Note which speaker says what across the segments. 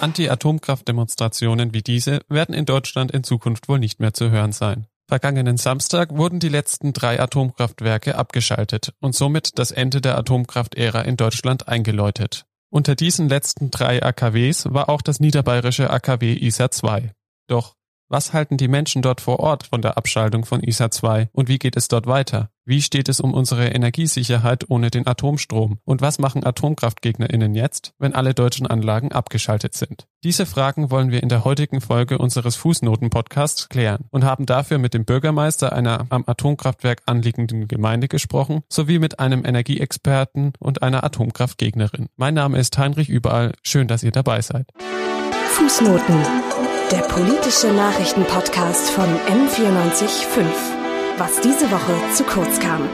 Speaker 1: Anti-Atomkraft-Demonstrationen wie diese werden in Deutschland in Zukunft wohl nicht mehr zu hören sein. Vergangenen Samstag wurden die letzten drei Atomkraftwerke abgeschaltet und somit das Ende der Atomkraftära in Deutschland eingeläutet. Unter diesen letzten drei AKWs war auch das niederbayerische AKW ISA 2. Doch was halten die Menschen dort vor Ort von der Abschaltung von ISA 2 und wie geht es dort weiter? Wie steht es um unsere Energiesicherheit ohne den Atomstrom? Und was machen AtomkraftgegnerInnen jetzt, wenn alle deutschen Anlagen abgeschaltet sind? Diese Fragen wollen wir in der heutigen Folge unseres Fußnoten-Podcasts klären und haben dafür mit dem Bürgermeister einer am Atomkraftwerk anliegenden Gemeinde gesprochen, sowie mit einem Energieexperten und einer Atomkraftgegnerin. Mein Name ist Heinrich Überall. Schön, dass ihr dabei seid.
Speaker 2: Fußnoten der politische Nachrichtenpodcast von M945. Was diese Woche zu kurz kam.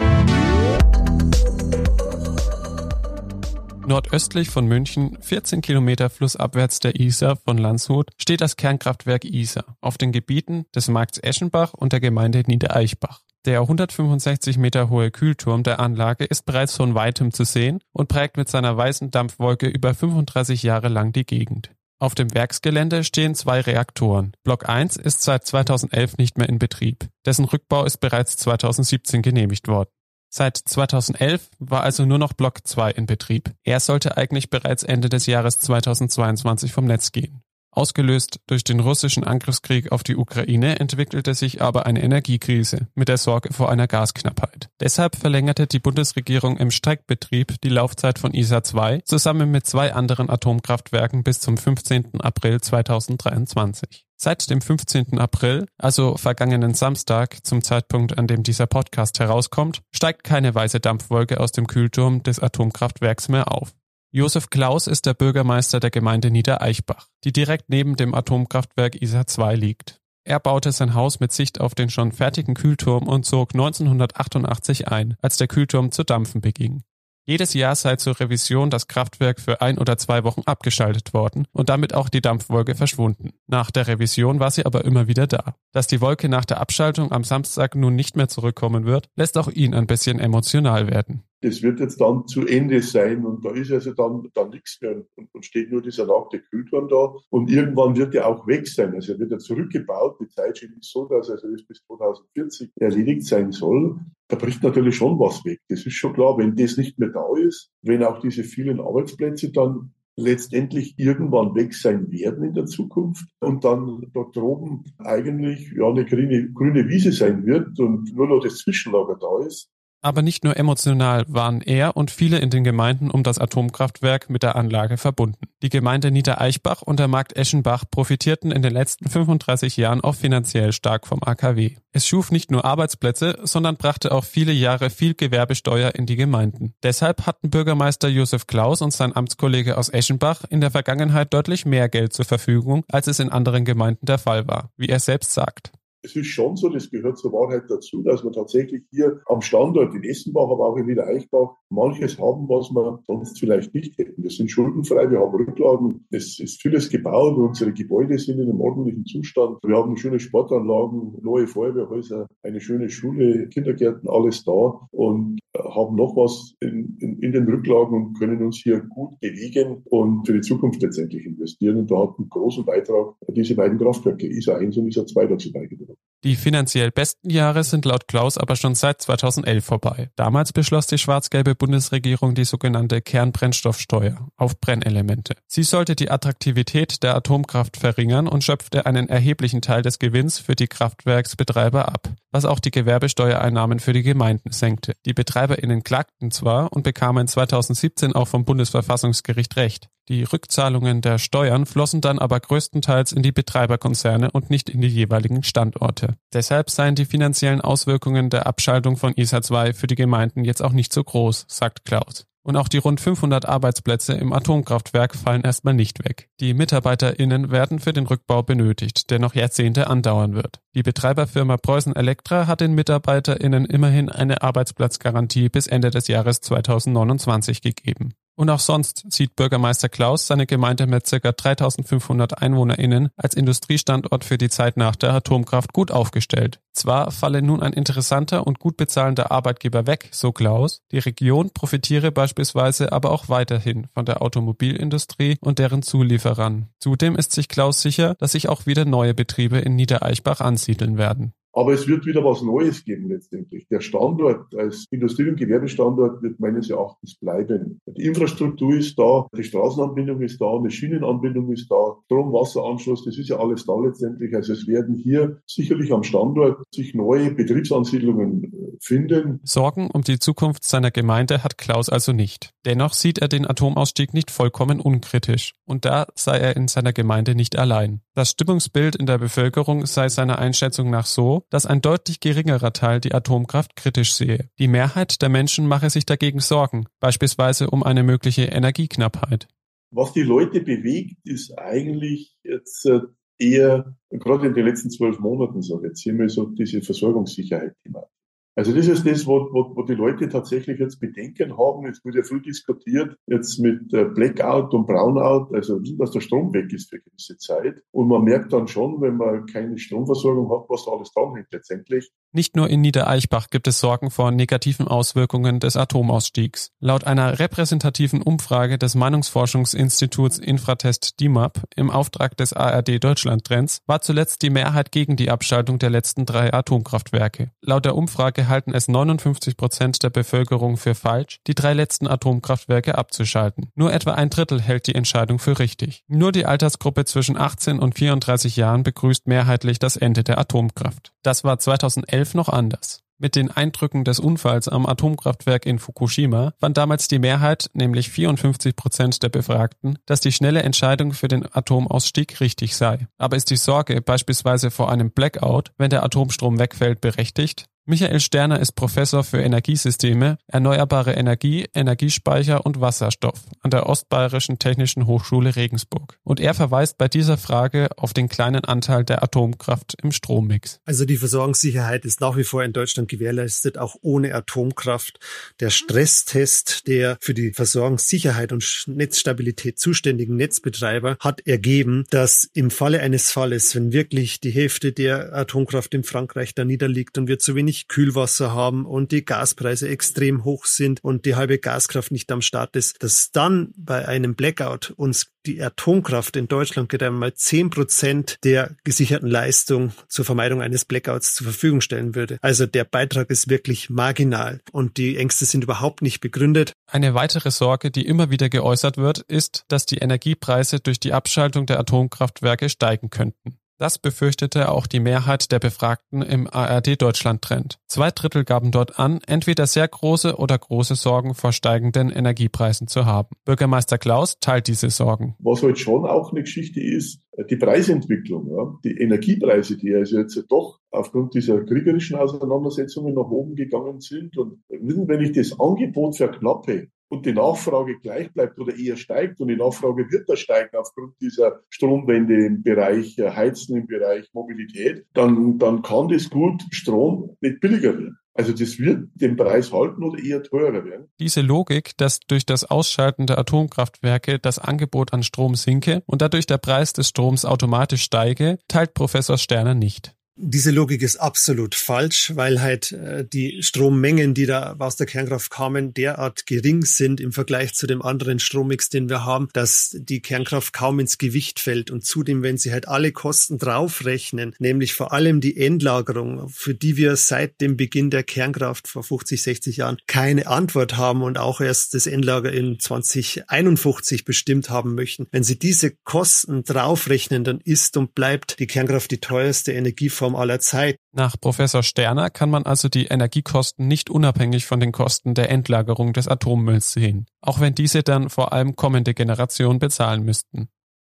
Speaker 1: Nordöstlich von München, 14 Kilometer flussabwärts der Isar von Landshut, steht das Kernkraftwerk Isar auf den Gebieten des Markts Eschenbach und der Gemeinde Niedereichbach. Der 165 Meter hohe Kühlturm der Anlage ist bereits von weitem zu sehen und prägt mit seiner weißen Dampfwolke über 35 Jahre lang die Gegend. Auf dem Werksgelände stehen zwei Reaktoren. Block 1 ist seit 2011 nicht mehr in Betrieb. Dessen Rückbau ist bereits 2017 genehmigt worden. Seit 2011 war also nur noch Block 2 in Betrieb. Er sollte eigentlich bereits Ende des Jahres 2022 vom Netz gehen. Ausgelöst durch den russischen Angriffskrieg auf die Ukraine entwickelte sich aber eine Energiekrise mit der Sorge vor einer Gasknappheit. Deshalb verlängerte die Bundesregierung im Streckbetrieb die Laufzeit von ISA 2 zusammen mit zwei anderen Atomkraftwerken bis zum 15. April 2023. Seit dem 15. April, also vergangenen Samstag, zum Zeitpunkt, an dem dieser Podcast herauskommt, steigt keine weiße Dampfwolke aus dem Kühlturm des Atomkraftwerks mehr auf. Josef Klaus ist der Bürgermeister der Gemeinde Niedereichbach, die direkt neben dem Atomkraftwerk ISA 2 liegt. Er baute sein Haus mit Sicht auf den schon fertigen Kühlturm und zog 1988 ein, als der Kühlturm zu dampfen beging. Jedes Jahr sei zur Revision das Kraftwerk für ein oder zwei Wochen abgeschaltet worden und damit auch die Dampfwolke verschwunden. Nach der Revision war sie aber immer wieder da. Dass die Wolke nach der Abschaltung am Samstag nun nicht mehr zurückkommen wird, lässt auch ihn ein bisschen emotional werden
Speaker 3: das wird jetzt dann zu Ende sein und da ist also dann, dann nichts mehr und, und steht nur dieser nackte Kühlturm da und irgendwann wird er auch weg sein. Also er wird ja zurückgebaut. Die Zeitschiene ist so, dass also das bis 2040 erledigt sein soll. Da bricht natürlich schon was weg. Das ist schon klar. Wenn das nicht mehr da ist, wenn auch diese vielen Arbeitsplätze dann letztendlich irgendwann weg sein werden in der Zukunft und dann dort droben eigentlich ja eine grüne, grüne Wiese sein wird und nur noch das Zwischenlager da ist,
Speaker 1: aber nicht nur emotional waren er und viele in den Gemeinden um das Atomkraftwerk mit der Anlage verbunden. Die Gemeinde Niedereichbach und der Markt Eschenbach profitierten in den letzten 35 Jahren auch finanziell stark vom AKW. Es schuf nicht nur Arbeitsplätze, sondern brachte auch viele Jahre viel Gewerbesteuer in die Gemeinden. Deshalb hatten Bürgermeister Josef Klaus und sein Amtskollege aus Eschenbach in der Vergangenheit deutlich mehr Geld zur Verfügung, als es in anderen Gemeinden der Fall war, wie er selbst sagt
Speaker 3: es ist schon so, das gehört zur Wahrheit dazu, dass wir tatsächlich hier am Standort in Essenbach, aber auch in Niedereichbach manches haben, was wir sonst vielleicht nicht hätten. Wir sind schuldenfrei, wir haben Rücklagen, es ist vieles gebaut, unsere Gebäude sind in einem ordentlichen Zustand. Wir haben schöne Sportanlagen, neue Feuerwehrhäuser, eine schöne Schule, Kindergärten, alles da und haben noch was in, in, in den Rücklagen und können uns hier gut bewegen und für die Zukunft letztendlich investieren. Und da hat einen großen Beitrag diese beiden Kraftwerke, ISA 1 und ISA 2 dazu beigetragen.
Speaker 1: Die finanziell besten Jahre sind laut Klaus aber schon seit 2011 vorbei. Damals beschloss die schwarz-gelbe Bundesregierung die sogenannte Kernbrennstoffsteuer auf Brennelemente. Sie sollte die Attraktivität der Atomkraft verringern und schöpfte einen erheblichen Teil des Gewinns für die Kraftwerksbetreiber ab, was auch die Gewerbesteuereinnahmen für die Gemeinden senkte. Die BetreiberInnen klagten zwar und bekamen 2017 auch vom Bundesverfassungsgericht Recht. Die Rückzahlungen der Steuern flossen dann aber größtenteils in die Betreiberkonzerne und nicht in die jeweiligen Standorte. Deshalb seien die finanziellen Auswirkungen der Abschaltung von ISA 2 für die Gemeinden jetzt auch nicht so groß, sagt Klaus. Und auch die rund 500 Arbeitsplätze im Atomkraftwerk fallen erstmal nicht weg. Die MitarbeiterInnen werden für den Rückbau benötigt, der noch Jahrzehnte andauern wird. Die Betreiberfirma Preußen Elektra hat den MitarbeiterInnen immerhin eine Arbeitsplatzgarantie bis Ende des Jahres 2029 gegeben. Und auch sonst sieht Bürgermeister Klaus seine Gemeinde mit ca. 3500 EinwohnerInnen als Industriestandort für die Zeit nach der Atomkraft gut aufgestellt. Zwar falle nun ein interessanter und gut bezahlender Arbeitgeber weg, so Klaus, die Region profitiere beispielsweise aber auch weiterhin von der Automobilindustrie und deren Zulieferern. Zudem ist sich Klaus sicher, dass sich auch wieder neue Betriebe in Niedereichbach ansiedeln werden.
Speaker 3: Aber es wird wieder was Neues geben letztendlich. Der Standort als Industrie- und Gewerbestandort wird meines Erachtens bleiben. Die Infrastruktur ist da, die Straßenanbindung ist da, eine Schienenanbindung ist da, Strom, Wasseranschluss, das ist ja alles da letztendlich. Also es werden hier sicherlich am Standort sich neue Betriebsansiedlungen äh, finden.
Speaker 1: Sorgen um die Zukunft seiner Gemeinde hat Klaus also nicht. Dennoch sieht er den Atomausstieg nicht vollkommen unkritisch. Und da sei er in seiner Gemeinde nicht allein. Das Stimmungsbild in der Bevölkerung sei seiner Einschätzung nach so, dass ein deutlich geringerer Teil die Atomkraft kritisch sehe. Die Mehrheit der Menschen mache sich dagegen Sorgen, beispielsweise um eine mögliche Energieknappheit.
Speaker 3: Was die Leute bewegt, ist eigentlich jetzt äh, eher, gerade in den letzten zwölf Monaten, so jetzt hier mal so diese Versorgungssicherheit thematisch. Also das ist das, wo, wo, wo die Leute tatsächlich jetzt Bedenken haben. Es wurde ja viel diskutiert, jetzt mit äh, Blackout und Brownout, also dass der Strom weg ist für gewisse Zeit. Und man merkt dann schon, wenn man keine Stromversorgung hat, was da alles dranhängt letztendlich.
Speaker 1: Nicht nur in Niedereichbach gibt es Sorgen vor negativen Auswirkungen des Atomausstiegs. Laut einer repräsentativen Umfrage des Meinungsforschungsinstituts Infratest DIMAP im Auftrag des ARD Deutschland-Trends war zuletzt die Mehrheit gegen die Abschaltung der letzten drei Atomkraftwerke. Laut der Umfrage halten es 59 Prozent der Bevölkerung für falsch, die drei letzten Atomkraftwerke abzuschalten. Nur etwa ein Drittel hält die Entscheidung für richtig. Nur die Altersgruppe zwischen 18 und 34 Jahren begrüßt mehrheitlich das Ende der Atomkraft. Das war 2011 noch anders. Mit den Eindrücken des Unfalls am Atomkraftwerk in Fukushima fand damals die Mehrheit, nämlich 54 Prozent der Befragten, dass die schnelle Entscheidung für den Atomausstieg richtig sei. Aber ist die Sorge beispielsweise vor einem Blackout, wenn der Atomstrom wegfällt, berechtigt? Michael Sterner ist Professor für Energiesysteme, erneuerbare Energie, Energiespeicher und Wasserstoff an der Ostbayerischen Technischen Hochschule Regensburg. Und er verweist bei dieser Frage auf den kleinen Anteil der Atomkraft im Strommix.
Speaker 4: Also die Versorgungssicherheit ist nach wie vor in Deutschland gewährleistet, auch ohne Atomkraft. Der Stresstest der für die Versorgungssicherheit und Netzstabilität zuständigen Netzbetreiber hat ergeben, dass im Falle eines Falles, wenn wirklich die Hälfte der Atomkraft in Frankreich da niederliegt und wir zu wenig wenig Kühlwasser haben und die Gaspreise extrem hoch sind und die halbe Gaskraft nicht am Start ist, dass dann bei einem Blackout uns die Atomkraft in Deutschland gerade einmal zehn Prozent der gesicherten Leistung zur Vermeidung eines Blackouts zur Verfügung stellen würde. Also der Beitrag ist wirklich marginal und die Ängste sind überhaupt nicht begründet.
Speaker 1: Eine weitere Sorge, die immer wieder geäußert wird, ist, dass die Energiepreise durch die Abschaltung der Atomkraftwerke steigen könnten. Das befürchtete auch die Mehrheit der Befragten im ARD-Deutschland-Trend. Zwei Drittel gaben dort an, entweder sehr große oder große Sorgen vor steigenden Energiepreisen zu haben. Bürgermeister Klaus teilt diese Sorgen.
Speaker 3: Was halt schon auch eine Geschichte ist, die Preisentwicklung, ja, die Energiepreise, die also jetzt doch aufgrund dieser kriegerischen Auseinandersetzungen nach oben gegangen sind. Und wenn ich das Angebot verknappe, und die Nachfrage gleich bleibt oder eher steigt und die Nachfrage wird da steigen aufgrund dieser Stromwende im Bereich äh, Heizen, im Bereich Mobilität, dann, dann kann das gut Strom nicht billiger werden. Also das wird den Preis halten oder eher teurer werden.
Speaker 1: Diese Logik, dass durch das Ausschalten der Atomkraftwerke das Angebot an Strom sinke und dadurch der Preis des Stroms automatisch steige, teilt Professor Sterner nicht.
Speaker 4: Diese Logik ist absolut falsch, weil halt äh, die Strommengen, die da aus der Kernkraft kamen, derart gering sind im Vergleich zu dem anderen Strommix, den wir haben, dass die Kernkraft kaum ins Gewicht fällt. Und zudem, wenn Sie halt alle Kosten draufrechnen, nämlich vor allem die Endlagerung, für die wir seit dem Beginn der Kernkraft vor 50, 60 Jahren keine Antwort haben und auch erst das Endlager in 2051 bestimmt haben möchten. Wenn Sie diese Kosten draufrechnen, dann ist und bleibt die Kernkraft die teuerste Energieform Plattform aller Zeit.
Speaker 1: Nach Professor Sterner kann man also die Energiekosten nicht unabhängig von den Kosten der Endlagerung des Atommülls sehen, auch wenn diese dann vor allem kommende Generationen bezahlen müssten.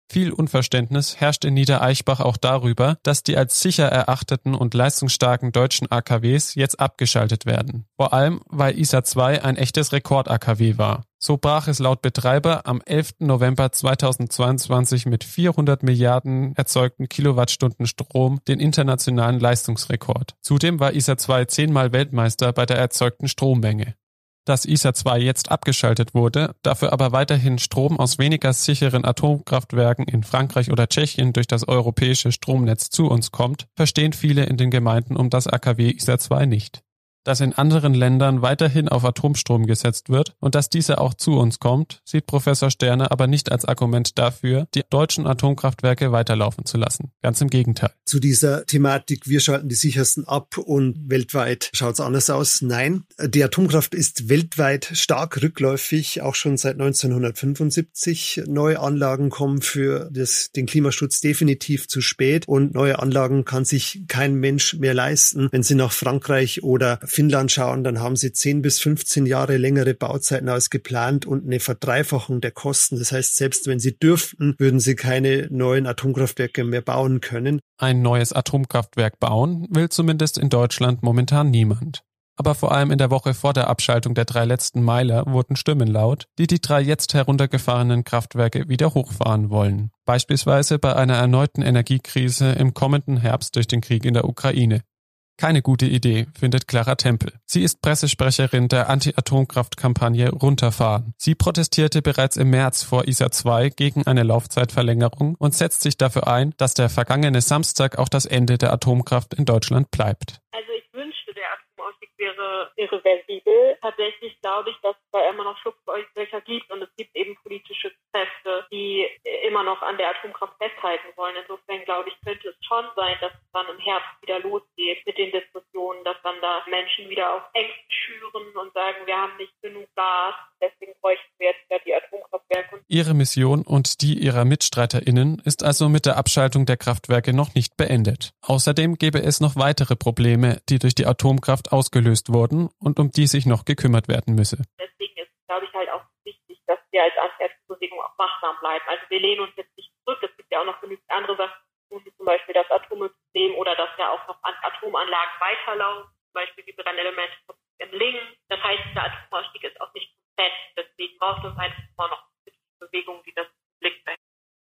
Speaker 1: Viel Unverständnis herrscht in Niedereichbach auch darüber, dass die als sicher erachteten und leistungsstarken deutschen AKWs jetzt abgeschaltet werden. Vor allem, weil ISA 2 ein echtes Rekord-AKW war. So brach es laut Betreiber am 11. November 2022 mit 400 Milliarden erzeugten Kilowattstunden Strom den internationalen Leistungsrekord. Zudem war ISA 2 zehnmal Weltmeister bei der erzeugten Strommenge. Dass ISA 2 jetzt abgeschaltet wurde, dafür aber weiterhin Strom aus weniger sicheren Atomkraftwerken in Frankreich oder Tschechien durch das europäische Stromnetz zu uns kommt, verstehen viele in den Gemeinden um das AKW ISA 2 nicht dass in anderen Ländern weiterhin auf Atomstrom gesetzt wird und dass dieser auch zu uns kommt, sieht Professor Sterne aber nicht als Argument dafür, die deutschen Atomkraftwerke weiterlaufen zu lassen. Ganz im Gegenteil.
Speaker 4: Zu dieser Thematik, wir schalten die sichersten ab und weltweit schaut es anders aus. Nein, die Atomkraft ist weltweit stark rückläufig, auch schon seit 1975. Neue Anlagen kommen für das, den Klimaschutz definitiv zu spät und neue Anlagen kann sich kein Mensch mehr leisten. Wenn Sie nach Frankreich oder Finnland schauen, dann haben sie 10 bis 15 Jahre längere Bauzeiten als geplant und eine Verdreifachung der Kosten. Das heißt, selbst wenn sie dürften, würden sie keine neuen Atomkraftwerke mehr bauen können.
Speaker 1: Ein neues Atomkraftwerk bauen will zumindest in Deutschland momentan niemand. Aber vor allem in der Woche vor der Abschaltung der drei letzten Meiler wurden Stimmen laut, die die drei jetzt heruntergefahrenen Kraftwerke wieder hochfahren wollen. Beispielsweise bei einer erneuten Energiekrise im kommenden Herbst durch den Krieg in der Ukraine. Keine gute Idee, findet Clara Tempel. Sie ist Pressesprecherin der Anti-Atomkraft-Kampagne Runterfahren. Sie protestierte bereits im März vor ISA 2 gegen eine Laufzeitverlängerung und setzt sich dafür ein, dass der vergangene Samstag auch das Ende der Atomkraft in Deutschland bleibt.
Speaker 5: Also ich wünschte, der Atomausstieg wäre irreversibel.
Speaker 1: Ihre Mission und die ihrer MitstreiterInnen ist also mit der Abschaltung der Kraftwerke noch nicht beendet. Außerdem gäbe es noch weitere Probleme, die durch die Atomkraft ausgelöst wurden und um die sich noch gekümmert werden müsse.
Speaker 5: Deswegen ist, glaube ich, halt auch wichtig, dass wir als Anti-Atombewegung auch wachsam bleiben. Also wir lehnen uns jetzt nicht zurück. Es gibt ja auch noch genügend andere Sachen, wie zum Beispiel das Atommüllsystem oder dass ja auch noch Atomanlagen weiterlaufen, zum Beispiel die Brennelemente in Lingen. Das heißt, der Atomausstieg ist auch nicht komplett. Deswegen braucht es halt immer noch Bewegungen, die das Blick.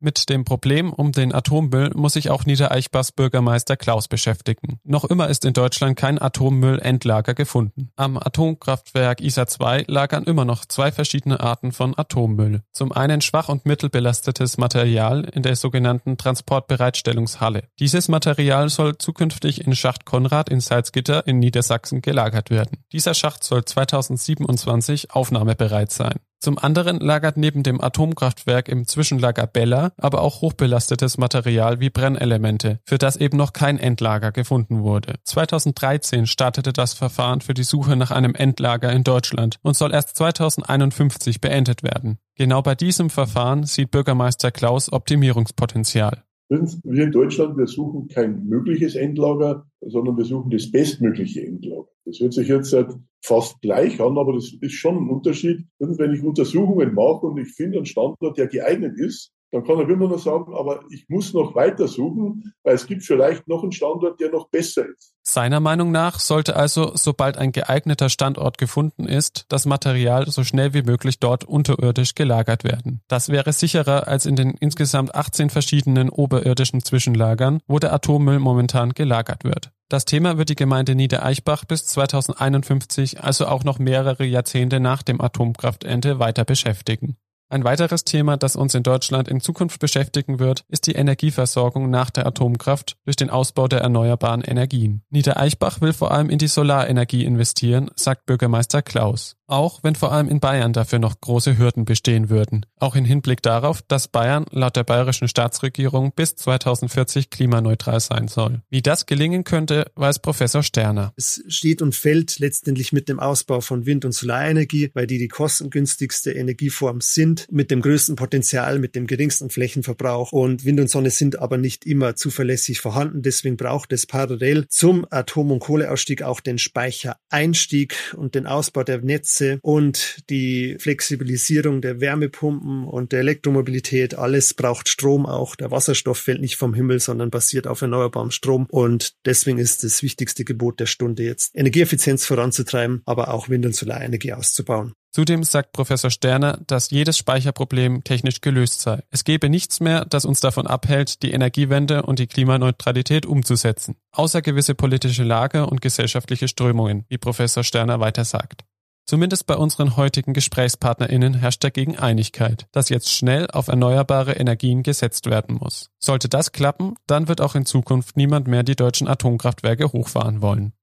Speaker 1: Mit dem Problem um den Atommüll muss sich auch Niedereichbachs Bürgermeister Klaus beschäftigen. Noch immer ist in Deutschland kein Atommüllendlager gefunden. Am Atomkraftwerk ISA 2 lagern immer noch zwei verschiedene Arten von Atommüll. Zum einen schwach und mittelbelastetes Material in der sogenannten Transportbereitstellungshalle. Dieses Material soll zukünftig in Schacht Konrad in Salzgitter in Niedersachsen gelagert werden. Dieser Schacht soll 2027 aufnahmebereit sein. Zum anderen lagert neben dem Atomkraftwerk im Zwischenlager Bella aber auch hochbelastetes Material wie Brennelemente, für das eben noch kein Endlager gefunden wurde. 2013 startete das Verfahren für die Suche nach einem Endlager in Deutschland und soll erst 2051 beendet werden. Genau bei diesem Verfahren sieht Bürgermeister Klaus Optimierungspotenzial.
Speaker 3: Wir in Deutschland, wir suchen kein mögliches Endlager, sondern wir suchen das bestmögliche Endlager. Das hört sich jetzt halt fast gleich an, aber das ist schon ein Unterschied. Wenn ich Untersuchungen mache und ich finde einen Standort, der geeignet ist, dann kann er immer noch sagen, aber ich muss noch weiter suchen, weil es gibt vielleicht noch einen Standort, der noch besser ist.
Speaker 1: Seiner Meinung nach sollte also, sobald ein geeigneter Standort gefunden ist, das Material so schnell wie möglich dort unterirdisch gelagert werden. Das wäre sicherer als in den insgesamt 18 verschiedenen oberirdischen Zwischenlagern, wo der Atommüll momentan gelagert wird. Das Thema wird die Gemeinde Niedereichbach bis 2051, also auch noch mehrere Jahrzehnte nach dem Atomkraftende, weiter beschäftigen. Ein weiteres Thema, das uns in Deutschland in Zukunft beschäftigen wird, ist die Energieversorgung nach der Atomkraft durch den Ausbau der erneuerbaren Energien. Niedereichbach will vor allem in die Solarenergie investieren, sagt Bürgermeister Klaus. Auch wenn vor allem in Bayern dafür noch große Hürden bestehen würden. Auch in Hinblick darauf, dass Bayern laut der bayerischen Staatsregierung bis 2040 klimaneutral sein soll. Wie das gelingen könnte, weiß Professor Sterner.
Speaker 4: Es steht und fällt letztendlich mit dem Ausbau von Wind- und Solarenergie, weil die die kostengünstigste Energieform sind, mit dem größten Potenzial, mit dem geringsten Flächenverbrauch. Und Wind und Sonne sind aber nicht immer zuverlässig vorhanden. Deswegen braucht es parallel zum Atom- und Kohleausstieg auch den Speichereinstieg und den Ausbau der Netze Netze und die Flexibilisierung der Wärmepumpen und der Elektromobilität. Alles braucht Strom auch. Der Wasserstoff fällt nicht vom Himmel, sondern basiert auf erneuerbarem Strom. Und deswegen ist das wichtigste Gebot der Stunde jetzt, Energieeffizienz voranzutreiben, aber auch Wind- und Solarenergie auszubauen.
Speaker 1: Zudem sagt Professor Sterner, dass jedes Speicherproblem technisch gelöst sei. Es gebe nichts mehr, das uns davon abhält, die Energiewende und die Klimaneutralität umzusetzen, außer gewisse politische Lage und gesellschaftliche Strömungen, wie Professor Sterner weiter sagt. Zumindest bei unseren heutigen GesprächspartnerInnen herrscht dagegen Einigkeit, dass jetzt schnell auf erneuerbare Energien gesetzt werden muss. Sollte das klappen, dann wird auch in Zukunft niemand mehr die deutschen Atomkraftwerke hochfahren wollen.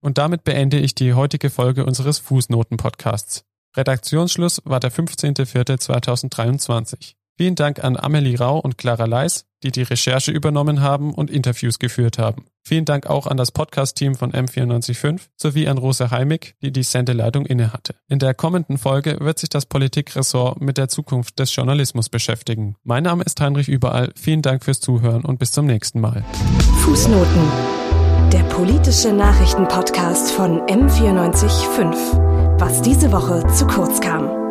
Speaker 1: Und damit beende ich die heutige Folge unseres Fußnoten-Podcasts. Redaktionsschluss war der 15.04.2023. Vielen Dank an Amelie Rau und Clara Leis, die die Recherche übernommen haben und Interviews geführt haben. Vielen Dank auch an das Podcast-Team von M945 sowie an Rosa Heimig, die die Sendeleitung innehatte. In der kommenden Folge wird sich das Politikressort mit der Zukunft des Journalismus beschäftigen. Mein Name ist Heinrich Überall. Vielen Dank fürs Zuhören und bis zum nächsten Mal.
Speaker 2: Fußnoten. Der politische Nachrichtenpodcast von M945. Was diese Woche zu kurz kam.